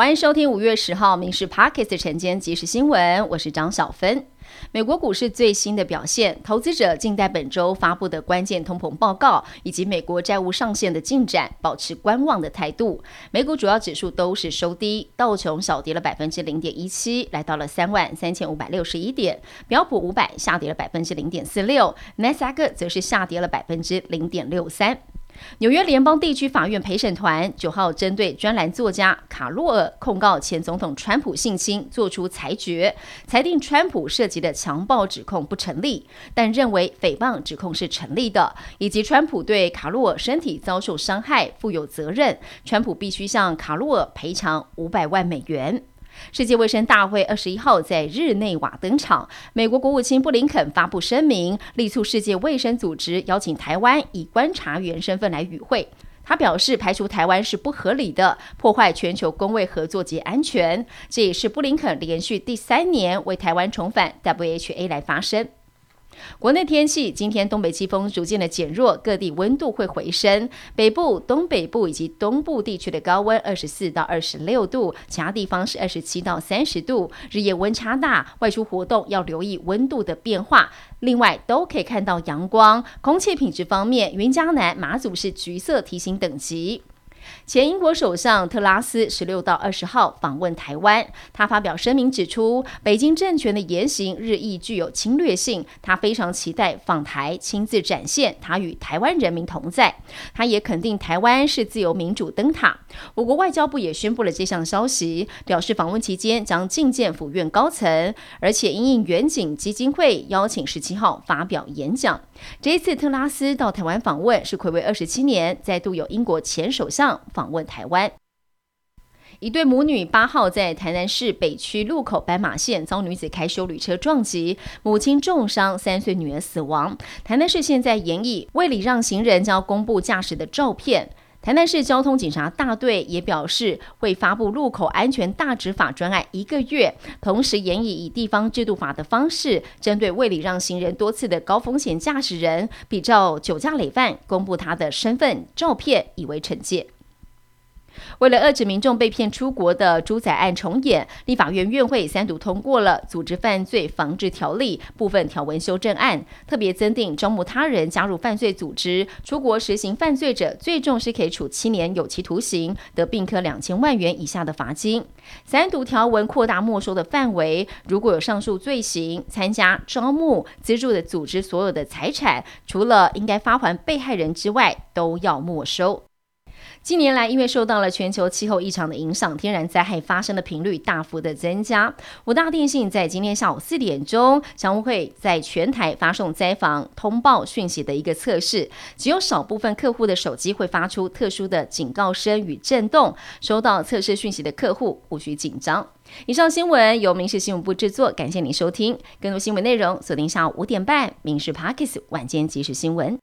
欢迎收听五月十号《民事 Pockets》晨间即时新闻，我是张小芬。美国股市最新的表现，投资者静待本周发布的关键通膨报告以及美国债务上限的进展，保持观望的态度。美股主要指数都是收低，道琼小跌了百分之零点一七，来到了三万三千五百六十一点；标普五百下跌了百分之零点四六，纳斯达克则是下跌了百分之零点六三。纽约联邦地区法院陪审团九号针对专栏作家卡洛尔控告前总统川普性侵作出裁决，裁定川普涉及的强暴指控不成立，但认为诽谤指控是成立的，以及川普对卡洛尔身体遭受伤害负有责任，川普必须向卡洛尔赔偿五百万美元。世界卫生大会二十一号在日内瓦登场，美国国务卿布林肯发布声明，力促世界卫生组织邀请台湾以观察员身份来与会。他表示，排除台湾是不合理的，破坏全球公卫合作及安全。这也是布林肯连续第三年为台湾重返 WHA 来发声。国内天气，今天东北季风逐渐的减弱，各地温度会回升。北部、东北部以及东部地区的高温二十四到二十六度，其他地方是二十七到三十度。日夜温差大，外出活动要留意温度的变化。另外，都可以看到阳光。空气品质方面，云嘉南、马祖是橘色提醒等级。前英国首相特拉斯十六到二十号访问台湾，他发表声明指出，北京政权的言行日益具有侵略性，他非常期待访台亲自展现他与台湾人民同在。他也肯定台湾是自由民主灯塔。我国外交部也宣布了这项消息，表示访问期间将觐见府院高层，而且因应远景基金会邀请十七号发表演讲。这一次特拉斯到台湾访问是暌违二十七年，再度有英国前首相。访问台湾，一对母女八号在台南市北区路口斑马线遭女子开修旅车撞击，母亲重伤，三岁女儿死亡。台南市现在严以为礼让行人将公布驾驶的照片。台南市交通警察大队也表示会发布路口安全大执法专案一个月，同时严以以地方制度法的方式，针对未礼让行人多次的高风险驾驶人，比照酒驾累犯，公布他的身份照片，以为惩戒。为了遏制民众被骗出国的猪仔案重演，立法院院会三读通过了《组织犯罪防治条例》部分条文修正案，特别增订招募他人加入犯罪组织出国实行犯罪者，最重是可以处七年有期徒刑，得并科两千万元以下的罚金。三读条文扩大没收的范围，如果有上述罪行，参加招募资助的组织所有的财产，除了应该发还被害人之外，都要没收。近年来，因为受到了全球气候异常的影响，天然灾害发生的频率大幅的增加。五大电信在今天下午四点钟将会在全台发送灾防通报讯息的一个测试，只有少部分客户的手机会发出特殊的警告声与震动。收到测试讯息的客户无需紧张。以上新闻由民事新闻部制作，感谢您收听。更多新闻内容锁定下午五点半《民事 Parkes 晚间即时新闻》。